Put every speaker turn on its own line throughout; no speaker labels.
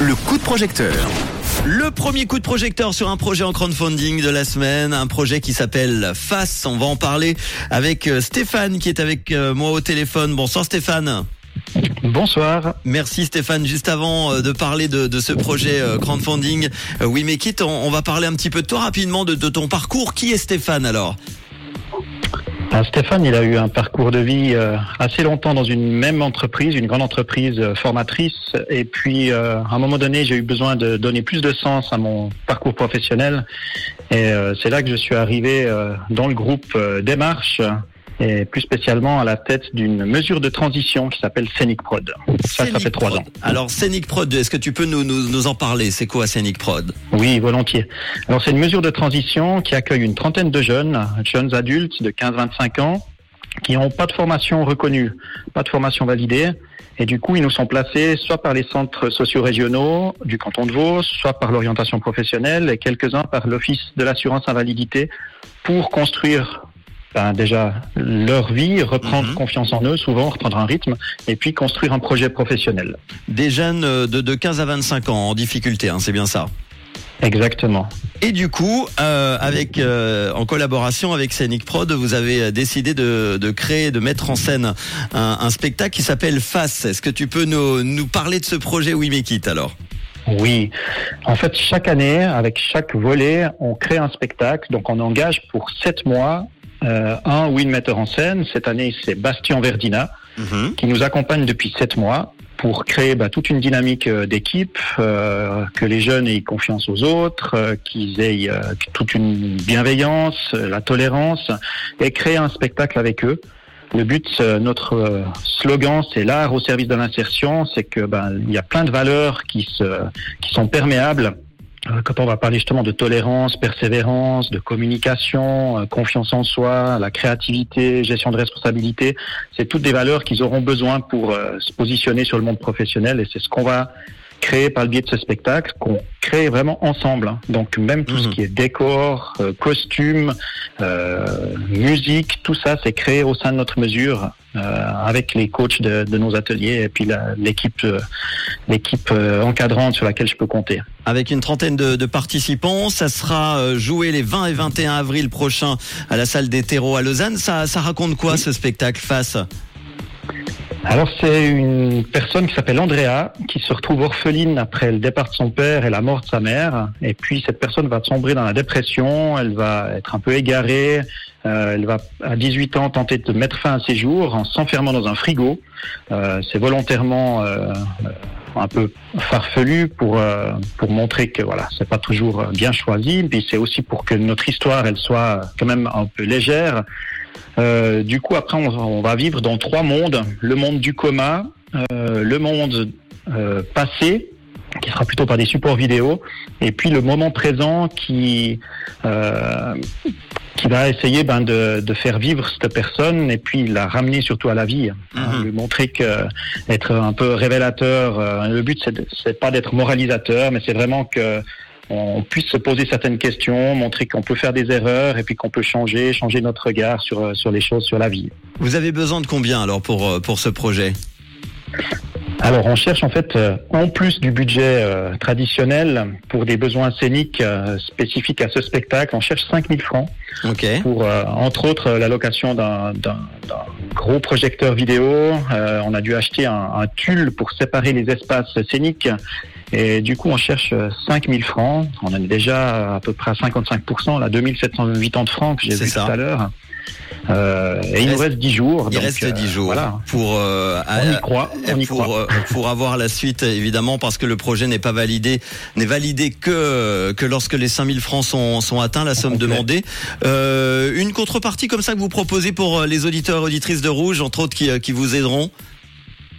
Le coup de projecteur. Le premier coup de projecteur sur un projet en crowdfunding de la semaine, un projet qui s'appelle Face. On va en parler avec euh, Stéphane qui est avec euh, moi au téléphone. Bonsoir Stéphane.
Bonsoir.
Merci Stéphane. Juste avant euh, de parler de, de ce projet crowdfunding We Make It, on, va parler un petit peu de toi rapidement, de, de ton parcours. Qui est Stéphane alors?
Stéphane, il a eu un parcours de vie euh, assez longtemps dans une même entreprise, une grande entreprise euh, formatrice. Et puis, euh, à un moment donné, j'ai eu besoin de donner plus de sens à mon parcours professionnel. Et c'est là que je suis arrivé dans le groupe Démarche et plus spécialement à la tête d'une mesure de transition qui s'appelle Scenic Prod. Ça, ça fait trois ans.
Alors Scenic Prod, est-ce que tu peux nous, nous, nous en parler? C'est quoi Scenic Prod?
Oui, volontiers. Alors c'est une mesure de transition qui accueille une trentaine de jeunes, jeunes adultes de 15-25 ans, qui n'ont pas de formation reconnue, pas de formation validée. Et du coup, ils nous sont placés soit par les centres sociaux régionaux du canton de Vaud, soit par l'orientation professionnelle et quelques-uns par l'Office de l'assurance invalidité pour construire ben, déjà leur vie, reprendre mhm. confiance en eux, souvent reprendre un rythme, et puis construire un projet professionnel.
Des jeunes de, de 15 à 25 ans en difficulté, hein, c'est bien ça
Exactement.
Et du coup, euh, avec euh, en collaboration avec Scenic Prod, vous avez décidé de, de créer, de mettre en scène un, un spectacle qui s'appelle Face. Est-ce que tu peux nous, nous parler de ce projet We Make It alors?
Oui. En fait, chaque année, avec chaque volet, on crée un spectacle. Donc, on engage pour sept mois euh, un ou une metteur en scène. Cette année, c'est Bastien Verdina, mhm. qui nous accompagne depuis sept mois pour créer bah, toute une dynamique euh, d'équipe, euh, que les jeunes aient confiance aux autres, qu'ils aient toute une bienveillance, la tolérance, et créer un spectacle avec eux. Le but, notre slogan, c'est l'art au service de l'insertion, c'est que ben, il y a plein de valeurs qui, se, qui sont perméables quand on va parler justement de tolérance, persévérance, de communication, euh, confiance en soi, la créativité, gestion de responsabilité, c'est toutes des valeurs qu'ils auront besoin pour euh, se positionner sur le monde professionnel et c'est ce qu'on va créer par le biais de ce spectacle, qu'on crée vraiment ensemble. Hein. Donc même tout ce mhm. qui est décor, costume, musique, tout ça, c'est créé au sein de notre mesure euh, avec les coachs de, de, nos ateliers et puis l'équipe euh, l'équipe euh, encadrante sur laquelle je peux compter.
Avec une trentaine de, de, participants, ça sera joué les 20 et 21 avril prochains à la salle des terreaux à Lausanne. Ça, ça raconte quoi ce spectacle face
alors c'est une personne qui s'appelle Andrea qui se retrouve orpheline après le départ de son père et la mort de sa mère. Et puis cette personne va sombrer dans la dépression, elle va être un peu égarée, euh, elle va à 18 ans tenter de mettre fin à ses jours en s'enfermant dans un frigo. Euh, c'est volontairement euh, un peu farfelu pour pour montrer que voilà c'est pas toujours bien choisi. Puis c'est aussi pour que notre histoire elle soit quand même un peu légère. Euh, du coup, après, on, va vivre dans trois mondes. Le monde du coma, euh, le monde euh, passé, qui sera plutôt par des supports vidéo, et puis le moment présent qui qui va essayer ben, de, de, faire vivre cette personne et puis la ramener surtout à la vie, hein, mhm. lui montrer que être un peu révélateur. le but c'est pas d'être moralisateur, mais c'est vraiment que on puisse se poser certaines questions, montrer qu'on peut faire des erreurs et puis qu'on peut changer, changer notre regard sur, euh, sur les choses, sur la vie.
Vous avez besoin de combien alors pour, euh, pour ce projet?
Alors, on cherche en fait, euh, en plus du budget traditionnel, pour des besoins scéniques spécifiques à ce spectacle, on cherche 5000 francs
okay.
pour, entre autres, la location d'un gros projecteur vidéo. on a dû acheter un, un tulle pour séparer les espaces scéniques et du coup, on cherche 5000 euh, francs. On en est déjà à peu près à 55%, là, 2780 francs que j'ai vu tout à l'heure. Euh, et il, nous reste 10 jours.
Il reste 10 euh, jours voilà. pour
euh, on y croit, on y
pour,
croit.
pour avoir la suite évidemment parce que le projet n'est pas validé, n'est validé que que lorsque les 5000 francs sont, sont atteints, la somme demandée. une contrepartie comme ça que vous proposez pour les auditeurs et auditrices de Rouge, entre autres qui, qui vous aideront?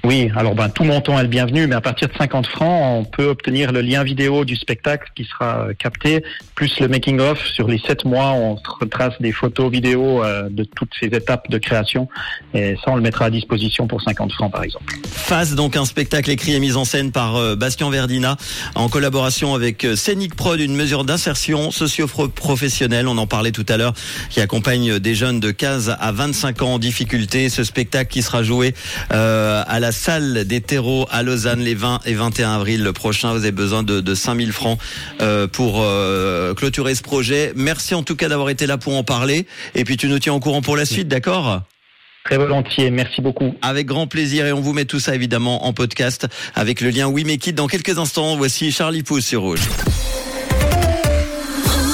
Oui, alors ben, tout montant est le bienvenu, mais à partir de 50 francs, on peut obtenir le lien vidéo du spectacle qui sera euh, capté, plus le making-of. Sur les 7 mois, on retrace des photos vidéo euh, de toutes ces étapes de création, et ça, on le mettra à disposition pour 50 francs, par exemple.
Face, donc un spectacle écrit et mis en scène par euh, Bastien Verdina, en collaboration avec Scenic Prod, une mesure d'insertion socio-professionnelle, on en parlait tout à l'heure, qui accompagne des jeunes de 15 à 25 ans en difficulté. Ce spectacle qui sera joué à la la salle des terreaux à Lausanne les 20 et 21 avril le prochain. Vous avez besoin de, de 5000 francs euh, pour euh, clôturer ce projet. Merci en tout cas d'avoir été là pour en parler. Et puis tu nous tiens au courant pour la suite, d'accord?
Très volontiers, merci beaucoup.
Avec grand plaisir et on vous met tout ça évidemment en podcast avec le lien We Make It dans quelques instants. Voici Charlie Pouce sur Rouge.